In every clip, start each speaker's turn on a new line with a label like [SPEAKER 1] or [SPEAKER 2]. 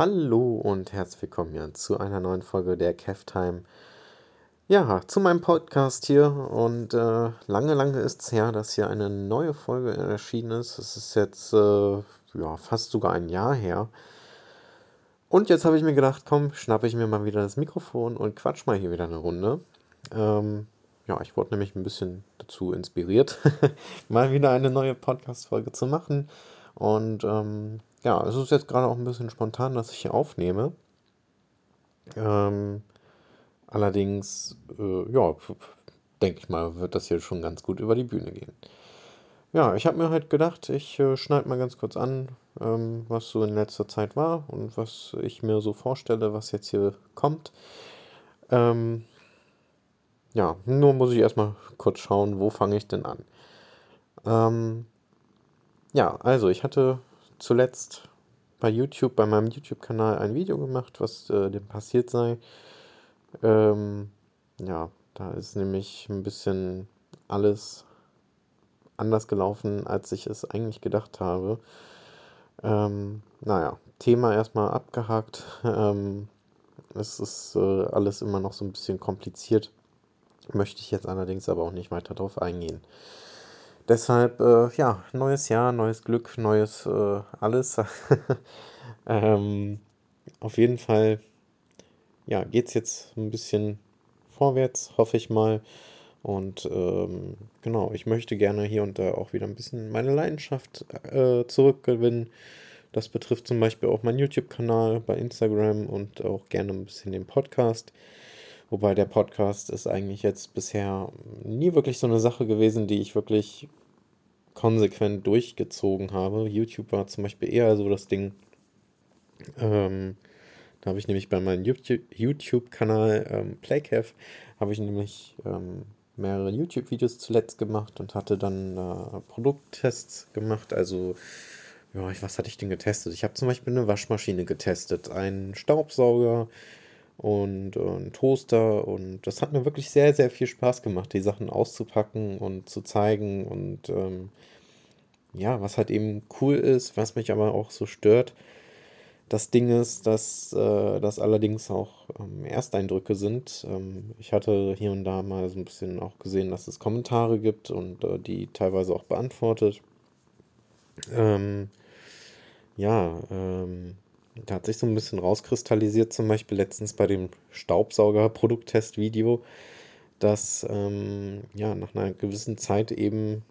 [SPEAKER 1] Hallo und herzlich willkommen ja zu einer neuen Folge der Time. Ja, zu meinem Podcast hier und äh, lange, lange ist es her, dass hier eine neue Folge erschienen ist. Es ist jetzt äh, ja, fast sogar ein Jahr her. Und jetzt habe ich mir gedacht, komm, schnappe ich mir mal wieder das Mikrofon und quatsch mal hier wieder eine Runde. Ähm, ja, ich wurde nämlich ein bisschen dazu inspiriert, mal wieder eine neue Podcast-Folge zu machen. Und ähm, ja, es ist jetzt gerade auch ein bisschen spontan, dass ich hier aufnehme. Ähm, allerdings, äh, ja, denke ich mal, wird das hier schon ganz gut über die Bühne gehen. Ja, ich habe mir halt gedacht, ich äh, schneide mal ganz kurz an, ähm, was so in letzter Zeit war und was ich mir so vorstelle, was jetzt hier kommt. Ähm, ja, nur muss ich erstmal kurz schauen, wo fange ich denn an. Ähm, ja, also ich hatte zuletzt bei YouTube, bei meinem YouTube-Kanal ein Video gemacht, was äh, dem passiert sei. Ähm, ja, da ist nämlich ein bisschen alles anders gelaufen, als ich es eigentlich gedacht habe. Ähm, naja, Thema erstmal abgehakt. Ähm, es ist äh, alles immer noch so ein bisschen kompliziert. Möchte ich jetzt allerdings aber auch nicht weiter darauf eingehen. Deshalb, äh, ja, neues Jahr, neues Glück, neues äh, alles. ähm, auf jeden Fall, ja, geht es jetzt ein bisschen vorwärts, hoffe ich mal. Und ähm, genau, ich möchte gerne hier und da auch wieder ein bisschen meine Leidenschaft äh, zurückgewinnen. Das betrifft zum Beispiel auch meinen YouTube-Kanal bei Instagram und auch gerne ein bisschen den Podcast. Wobei der Podcast ist eigentlich jetzt bisher nie wirklich so eine Sache gewesen, die ich wirklich konsequent durchgezogen habe. YouTube war zum Beispiel eher so das Ding. Ähm, da habe ich nämlich bei meinem YouTube-Kanal ähm, Playcaf habe ich nämlich ähm, mehrere YouTube-Videos zuletzt gemacht und hatte dann äh, Produkttests gemacht. Also, ja, was hatte ich denn getestet? Ich habe zum Beispiel eine Waschmaschine getestet, einen Staubsauger und äh, einen Toaster und das hat mir wirklich sehr, sehr viel Spaß gemacht, die Sachen auszupacken und zu zeigen und ähm, ja, was halt eben cool ist, was mich aber auch so stört. Das Ding ist, dass äh, das allerdings auch ähm, Ersteindrücke sind. Ähm, ich hatte hier und da mal so ein bisschen auch gesehen, dass es Kommentare gibt und äh, die teilweise auch beantwortet. Ähm, ja, ähm, da hat sich so ein bisschen rauskristallisiert, zum Beispiel letztens bei dem Staubsauger-Produkttest-Video, dass ähm, ja nach einer gewissen Zeit eben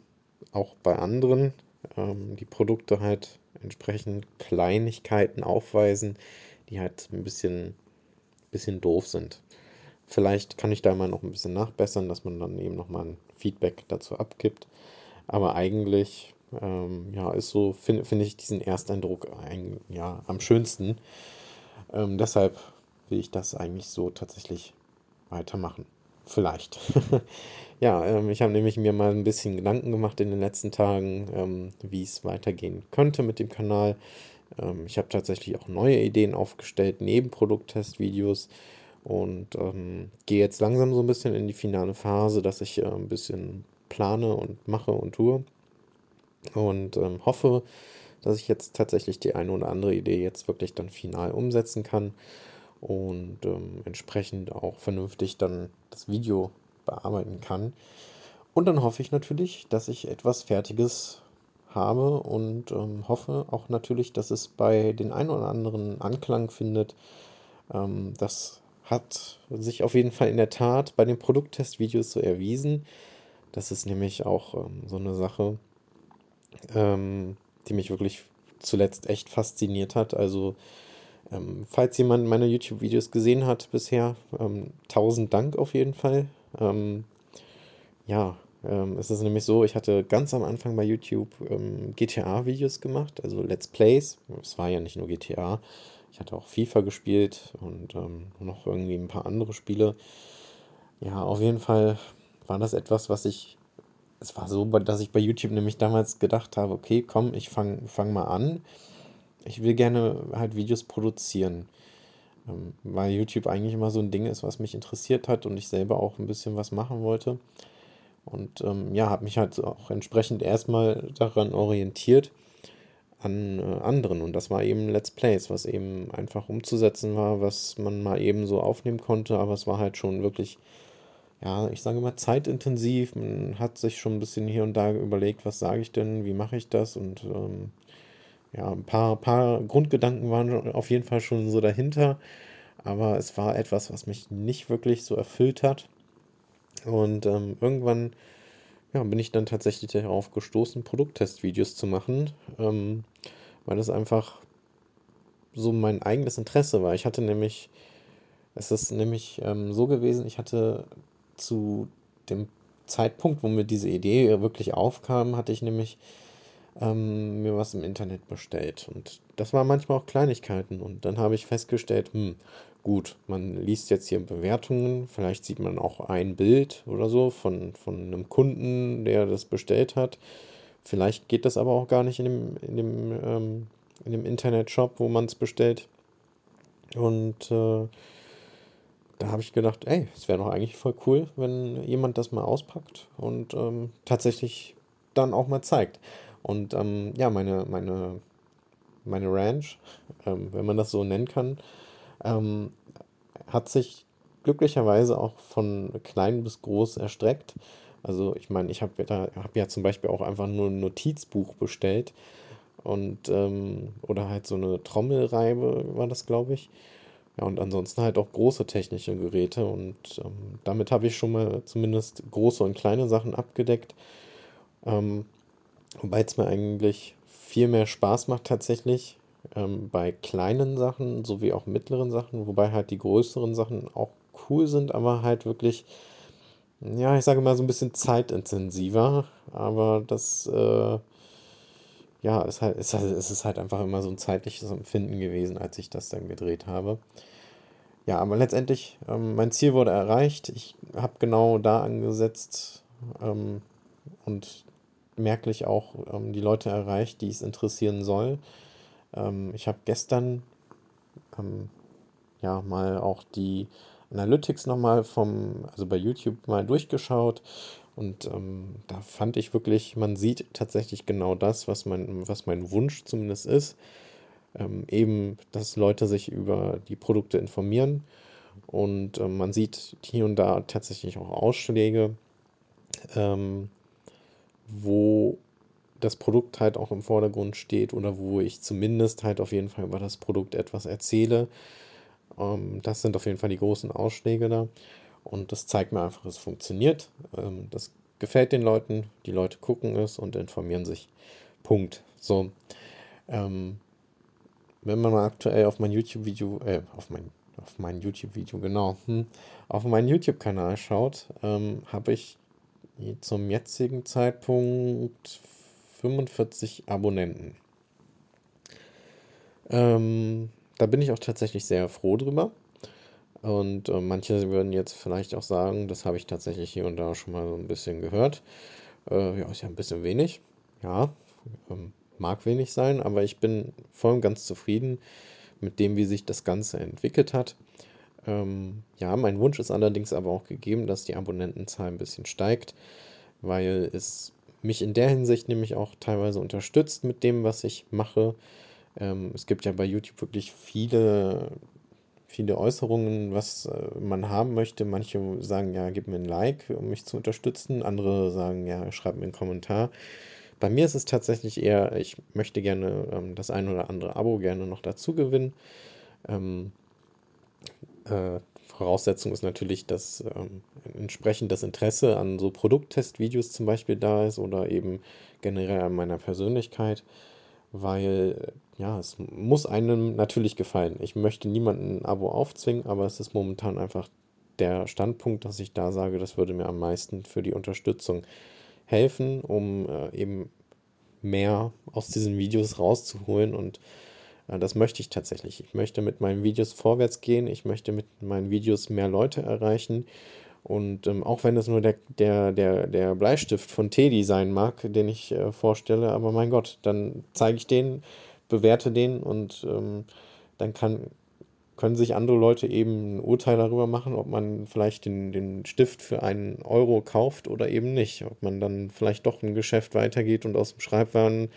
[SPEAKER 1] auch bei anderen ähm, die Produkte halt entsprechend Kleinigkeiten aufweisen, die halt ein bisschen, bisschen doof sind. Vielleicht kann ich da mal noch ein bisschen nachbessern, dass man dann eben nochmal ein Feedback dazu abgibt. Aber eigentlich, ähm, ja, ist so, finde find ich diesen Ersteindruck ein, ja, am schönsten. Ähm, deshalb will ich das eigentlich so tatsächlich weitermachen. Vielleicht. ja, ähm, ich habe nämlich mir mal ein bisschen Gedanken gemacht in den letzten Tagen, ähm, wie es weitergehen könnte mit dem Kanal. Ähm, ich habe tatsächlich auch neue Ideen aufgestellt, neben Produkttestvideos und ähm, gehe jetzt langsam so ein bisschen in die finale Phase, dass ich äh, ein bisschen plane und mache und tue. Und ähm, hoffe, dass ich jetzt tatsächlich die eine oder andere Idee jetzt wirklich dann final umsetzen kann und ähm, entsprechend auch vernünftig dann das Video bearbeiten kann. Und dann hoffe ich natürlich, dass ich etwas Fertiges habe und ähm, hoffe auch natürlich, dass es bei den ein oder anderen Anklang findet. Ähm, das hat sich auf jeden Fall in der Tat bei den Produkttestvideos so erwiesen. Das ist nämlich auch ähm, so eine Sache, ähm, die mich wirklich zuletzt echt fasziniert hat. Also ähm, falls jemand meine YouTube-Videos gesehen hat bisher, ähm, tausend Dank auf jeden Fall. Ähm, ja, ähm, es ist nämlich so, ich hatte ganz am Anfang bei YouTube ähm, GTA-Videos gemacht, also Let's Plays. Es war ja nicht nur GTA. Ich hatte auch FIFA gespielt und noch irgendwie ein paar andere Spiele. Ja, auf jeden Fall war das etwas, was ich. Es war so, dass ich bei YouTube nämlich damals gedacht habe, okay, komm, ich fange fang mal an ich will gerne halt Videos produzieren, ähm, weil YouTube eigentlich immer so ein Ding ist, was mich interessiert hat und ich selber auch ein bisschen was machen wollte. Und ähm, ja, habe mich halt auch entsprechend erstmal daran orientiert. an äh, anderen. Und das war eben Let's Plays, was eben einfach umzusetzen war, was man mal eben so aufnehmen konnte, aber es war halt schon wirklich, ja, ich sage mal, zeitintensiv. Man hat sich schon ein bisschen hier und da überlegt, was sage ich denn, wie mache ich das und ähm, ja, ein paar, paar Grundgedanken waren auf jeden Fall schon so dahinter, aber es war etwas, was mich nicht wirklich so erfüllt hat. Und ähm, irgendwann ja, bin ich dann tatsächlich darauf gestoßen, Produkttestvideos zu machen, ähm, weil das einfach so mein eigenes Interesse war. Ich hatte nämlich, es ist nämlich ähm, so gewesen, ich hatte zu dem Zeitpunkt, wo mir diese Idee wirklich aufkam, hatte ich nämlich ähm, mir was im Internet bestellt. Und das waren manchmal auch Kleinigkeiten. Und dann habe ich festgestellt, hm, gut, man liest jetzt hier Bewertungen, vielleicht sieht man auch ein Bild oder so von, von einem Kunden, der das bestellt hat. Vielleicht geht das aber auch gar nicht in dem, in dem, ähm, in dem Internetshop, wo man es bestellt. Und äh, da habe ich gedacht, ey, es wäre doch eigentlich voll cool, wenn jemand das mal auspackt und ähm, tatsächlich dann auch mal zeigt. Und ähm, ja, meine, meine, meine Ranch, ähm, wenn man das so nennen kann, ähm, hat sich glücklicherweise auch von klein bis groß erstreckt. Also ich meine, ich habe ja, hab ja zum Beispiel auch einfach nur ein Notizbuch bestellt und ähm, oder halt so eine Trommelreibe war das, glaube ich. Ja, und ansonsten halt auch große technische Geräte und ähm, damit habe ich schon mal zumindest große und kleine Sachen abgedeckt. Ähm, wobei es mir eigentlich viel mehr Spaß macht tatsächlich, ähm, bei kleinen Sachen sowie auch mittleren Sachen, wobei halt die größeren Sachen auch cool sind, aber halt wirklich, ja, ich sage mal so ein bisschen zeitintensiver, aber das, äh, ja, ist halt, ist halt, es ist halt einfach immer so ein zeitliches Empfinden gewesen, als ich das dann gedreht habe. Ja, aber letztendlich, ähm, mein Ziel wurde erreicht. Ich habe genau da angesetzt ähm, und merklich auch ähm, die Leute erreicht, die es interessieren soll. Ähm, ich habe gestern ähm, ja mal auch die Analytics nochmal vom, also bei YouTube mal durchgeschaut und ähm, da fand ich wirklich, man sieht tatsächlich genau das, was mein, was mein Wunsch zumindest ist. Ähm, eben, dass Leute sich über die Produkte informieren und ähm, man sieht hier und da tatsächlich auch Ausschläge, ähm, wo das Produkt halt auch im Vordergrund steht oder wo ich zumindest halt auf jeden Fall über das Produkt etwas erzähle. Ähm, das sind auf jeden Fall die großen Ausschläge da. Und das zeigt mir einfach, es funktioniert. Ähm, das gefällt den Leuten. Die Leute gucken es und informieren sich. Punkt. So. Ähm, wenn man mal aktuell auf mein YouTube-Video, äh, auf mein, auf mein YouTube-Video, genau, hm, auf meinen YouTube-Kanal schaut, ähm, habe ich zum jetzigen Zeitpunkt 45 Abonnenten. Ähm, da bin ich auch tatsächlich sehr froh drüber. Und äh, manche würden jetzt vielleicht auch sagen, das habe ich tatsächlich hier und da schon mal so ein bisschen gehört. Äh, ja, ist ja ein bisschen wenig. Ja, ähm, mag wenig sein, aber ich bin voll und ganz zufrieden mit dem, wie sich das Ganze entwickelt hat. Ähm, ja, mein Wunsch ist allerdings aber auch gegeben, dass die Abonnentenzahl ein bisschen steigt, weil es mich in der Hinsicht nämlich auch teilweise unterstützt mit dem, was ich mache. Ähm, es gibt ja bei YouTube wirklich viele, viele Äußerungen, was äh, man haben möchte. Manche sagen, ja, gib mir ein Like, um mich zu unterstützen. Andere sagen, ja, schreib mir einen Kommentar. Bei mir ist es tatsächlich eher, ich möchte gerne ähm, das ein oder andere Abo gerne noch dazu gewinnen. Ähm, äh, Voraussetzung ist natürlich, dass ähm, entsprechend das Interesse an so Produkttestvideos zum Beispiel da ist oder eben generell an meiner Persönlichkeit, weil ja, es muss einem natürlich gefallen. Ich möchte niemanden ein Abo aufzwingen, aber es ist momentan einfach der Standpunkt, dass ich da sage, das würde mir am meisten für die Unterstützung helfen, um äh, eben mehr aus diesen Videos rauszuholen und das möchte ich tatsächlich. Ich möchte mit meinen Videos vorwärts gehen. Ich möchte mit meinen Videos mehr Leute erreichen. Und ähm, auch wenn es nur der, der, der, der Bleistift von Teddy sein mag, den ich äh, vorstelle, aber mein Gott, dann zeige ich den, bewerte den und ähm, dann kann, können sich andere Leute eben ein Urteil darüber machen, ob man vielleicht den, den Stift für einen Euro kauft oder eben nicht. Ob man dann vielleicht doch ein Geschäft weitergeht und aus dem Schreibwaren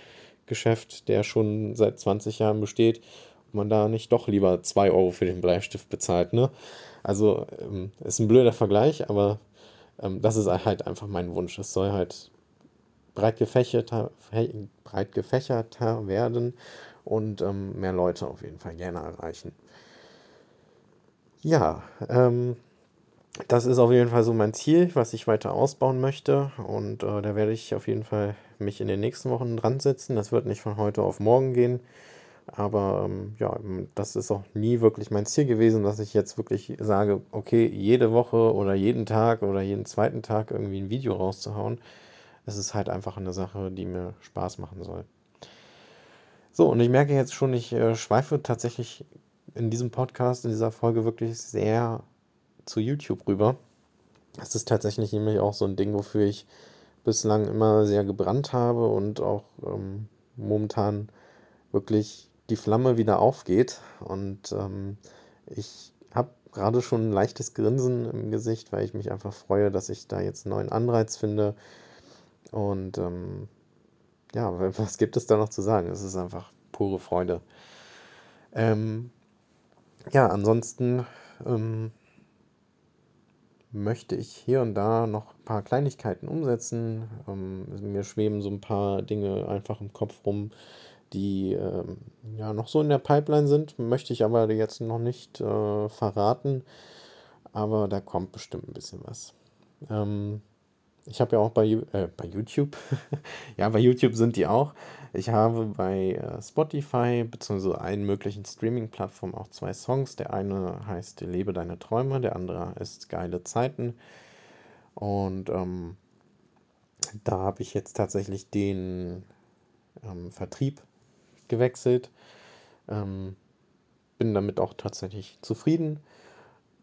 [SPEAKER 1] Bleistiftgeschäft, der schon seit 20 Jahren besteht, ob man da nicht doch lieber 2 Euro für den Bleistift bezahlt. Ne? Also ähm, ist ein blöder Vergleich, aber ähm, das ist halt einfach mein Wunsch. Es soll halt breit gefächerter, breit gefächerter werden und ähm, mehr Leute auf jeden Fall gerne erreichen. Ja, ähm, das ist auf jeden Fall so mein Ziel, was ich weiter ausbauen möchte. Und äh, da werde ich auf jeden Fall mich in den nächsten Wochen dran setzen. Das wird nicht von heute auf morgen gehen. Aber ähm, ja, das ist auch nie wirklich mein Ziel gewesen, dass ich jetzt wirklich sage, okay, jede Woche oder jeden Tag oder jeden zweiten Tag irgendwie ein Video rauszuhauen. Es ist halt einfach eine Sache, die mir Spaß machen soll. So, und ich merke jetzt schon, ich äh, schweife tatsächlich in diesem Podcast, in dieser Folge wirklich sehr zu YouTube rüber. Es ist tatsächlich nämlich auch so ein Ding, wofür ich bislang immer sehr gebrannt habe und auch ähm, momentan wirklich die Flamme wieder aufgeht. Und ähm, ich habe gerade schon ein leichtes Grinsen im Gesicht, weil ich mich einfach freue, dass ich da jetzt einen neuen Anreiz finde. Und ähm, ja, was gibt es da noch zu sagen? Es ist einfach pure Freude. Ähm, ja, ansonsten ähm, möchte ich hier und da noch ein paar Kleinigkeiten umsetzen. Ähm, mir schweben so ein paar Dinge einfach im Kopf rum, die ähm, ja noch so in der Pipeline sind, möchte ich aber jetzt noch nicht äh, verraten. Aber da kommt bestimmt ein bisschen was. Ähm, ich habe ja auch bei, äh, bei YouTube, ja, bei YouTube sind die auch. Ich habe bei äh, Spotify bzw. allen möglichen Streaming-Plattformen auch zwei Songs. Der eine heißt Lebe deine Träume, der andere ist Geile Zeiten. Und ähm, da habe ich jetzt tatsächlich den ähm, Vertrieb gewechselt. Ähm, bin damit auch tatsächlich zufrieden.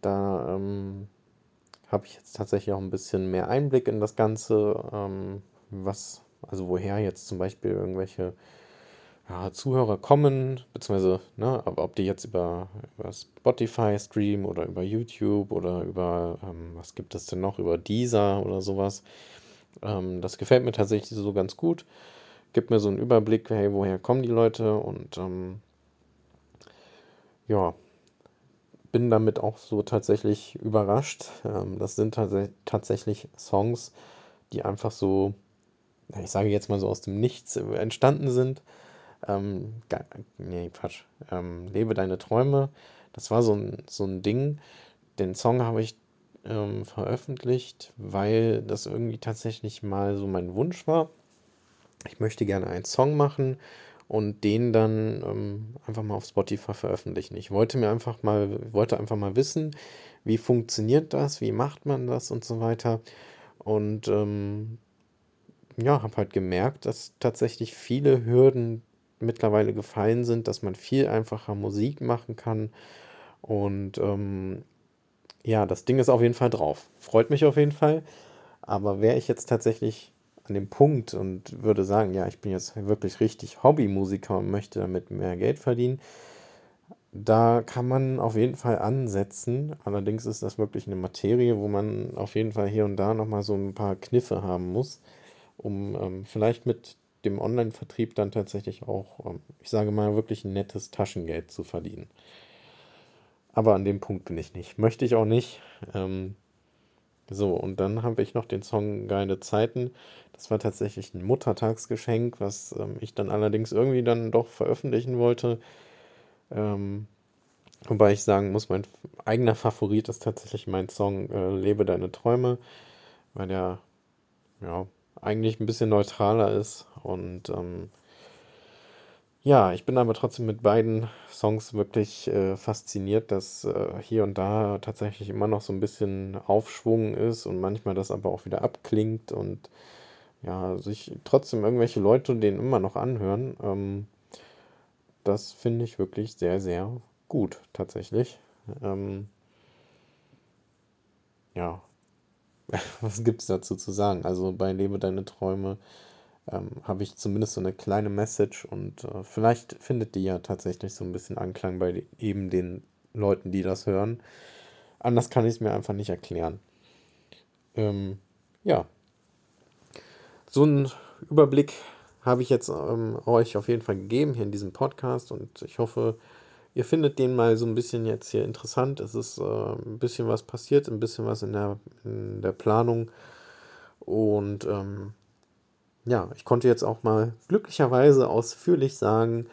[SPEAKER 1] Da ähm, habe ich jetzt tatsächlich auch ein bisschen mehr Einblick in das Ganze, ähm, was, also woher jetzt zum Beispiel irgendwelche ja, Zuhörer kommen, beziehungsweise, ne, ob die jetzt über, über Spotify streamen oder über YouTube oder über, ähm, was gibt es denn noch, über Deezer oder sowas. Ähm, das gefällt mir tatsächlich so ganz gut gibt mir so einen Überblick, hey, woher kommen die Leute und ähm, ja, bin damit auch so tatsächlich überrascht. Ähm, das sind tats tatsächlich Songs, die einfach so, ich sage jetzt mal so aus dem Nichts entstanden sind. Ähm, nee, Quatsch. Ähm, Lebe deine Träume. Das war so ein, so ein Ding. Den Song habe ich ähm, veröffentlicht, weil das irgendwie tatsächlich mal so mein Wunsch war ich möchte gerne einen Song machen und den dann ähm, einfach mal auf Spotify veröffentlichen. Ich wollte mir einfach mal, wollte einfach mal wissen, wie funktioniert das, wie macht man das und so weiter. Und ähm, ja, habe halt gemerkt, dass tatsächlich viele Hürden mittlerweile gefallen sind, dass man viel einfacher Musik machen kann. Und ähm, ja, das Ding ist auf jeden Fall drauf. Freut mich auf jeden Fall. Aber wäre ich jetzt tatsächlich an dem Punkt und würde sagen, ja, ich bin jetzt wirklich richtig Hobbymusiker und möchte damit mehr Geld verdienen, da kann man auf jeden Fall ansetzen. Allerdings ist das wirklich eine Materie, wo man auf jeden Fall hier und da nochmal so ein paar Kniffe haben muss, um ähm, vielleicht mit dem Online-Vertrieb dann tatsächlich auch, ähm, ich sage mal, wirklich ein nettes Taschengeld zu verdienen. Aber an dem Punkt bin ich nicht. Möchte ich auch nicht. Ähm, so, und dann habe ich noch den Song Geile Zeiten. Das war tatsächlich ein Muttertagsgeschenk, was ähm, ich dann allerdings irgendwie dann doch veröffentlichen wollte. Ähm, wobei ich sagen muss, mein eigener Favorit ist tatsächlich mein Song äh, Lebe deine Träume, weil der ja eigentlich ein bisschen neutraler ist und ähm, ja, ich bin aber trotzdem mit beiden Songs wirklich äh, fasziniert, dass äh, hier und da tatsächlich immer noch so ein bisschen Aufschwung ist und manchmal das aber auch wieder abklingt und ja, sich trotzdem irgendwelche Leute den immer noch anhören. Ähm, das finde ich wirklich sehr, sehr gut tatsächlich. Ähm, ja, was gibt es dazu zu sagen? Also bei Lebe deine Träume ähm, habe ich zumindest so eine kleine Message und äh, vielleicht findet die ja tatsächlich so ein bisschen Anklang bei eben den Leuten, die das hören. Anders kann ich es mir einfach nicht erklären. Ähm, ja, so ein Überblick habe ich jetzt ähm, euch auf jeden Fall gegeben hier in diesem Podcast und ich hoffe, ihr findet den mal so ein bisschen jetzt hier interessant. Es ist äh, ein bisschen was passiert, ein bisschen was in der, in der Planung und ähm, ja, ich konnte jetzt auch mal glücklicherweise ausführlich sagen,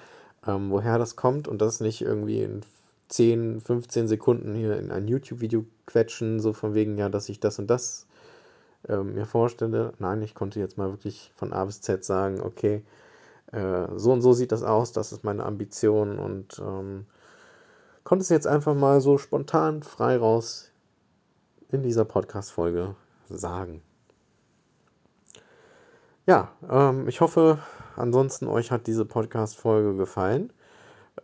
[SPEAKER 1] ähm, woher das kommt und das nicht irgendwie in 10, 15 Sekunden hier in ein YouTube-Video quetschen, so von wegen, ja, dass ich das und das äh, mir vorstelle. Nein, ich konnte jetzt mal wirklich von A bis Z sagen, okay, äh, so und so sieht das aus, das ist meine Ambition und ähm, konnte es jetzt einfach mal so spontan frei raus in dieser Podcast-Folge sagen. Ja, ähm, ich hoffe, ansonsten euch hat diese Podcast-Folge gefallen.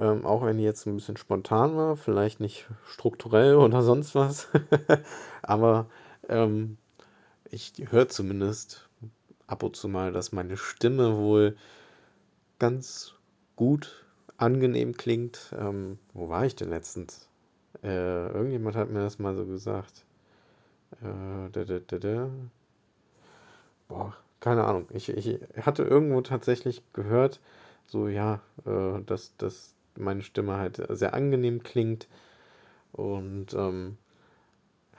[SPEAKER 1] Ähm, auch wenn die jetzt ein bisschen spontan war, vielleicht nicht strukturell oder sonst was. Aber ähm, ich höre zumindest ab und zu mal, dass meine Stimme wohl ganz gut, angenehm klingt. Ähm, wo war ich denn letztens? Äh, irgendjemand hat mir das mal so gesagt. Äh, da, da, da. Boah, keine Ahnung. Ich, ich hatte irgendwo tatsächlich gehört, so ja, äh, dass, dass meine Stimme halt sehr angenehm klingt und ähm,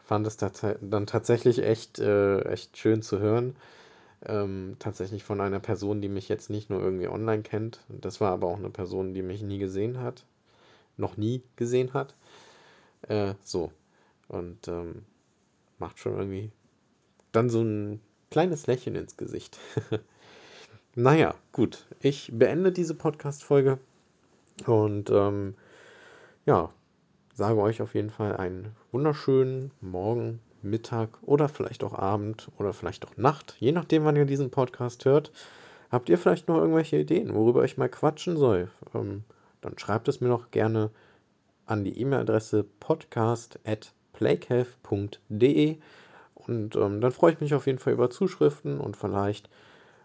[SPEAKER 1] fand es dann tatsächlich echt, äh, echt schön zu hören. Ähm, tatsächlich von einer Person, die mich jetzt nicht nur irgendwie online kennt. Das war aber auch eine Person, die mich nie gesehen hat. Noch nie gesehen hat. Äh, so. Und ähm, macht schon irgendwie dann so ein kleines Lächeln ins Gesicht. naja, gut. Ich beende diese Podcast-Folge und ähm, ja, sage euch auf jeden Fall einen wunderschönen Morgen, Mittag oder vielleicht auch Abend oder vielleicht auch Nacht, je nachdem, wann ihr diesen Podcast hört. Habt ihr vielleicht noch irgendwelche Ideen, worüber ich mal quatschen soll? Ähm, dann schreibt es mir noch gerne an die E-Mail-Adresse podcast.playcave.de und ähm, dann freue ich mich auf jeden Fall über Zuschriften und vielleicht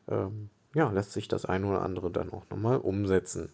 [SPEAKER 1] ähm, ja, lässt sich das eine oder andere dann auch nochmal umsetzen.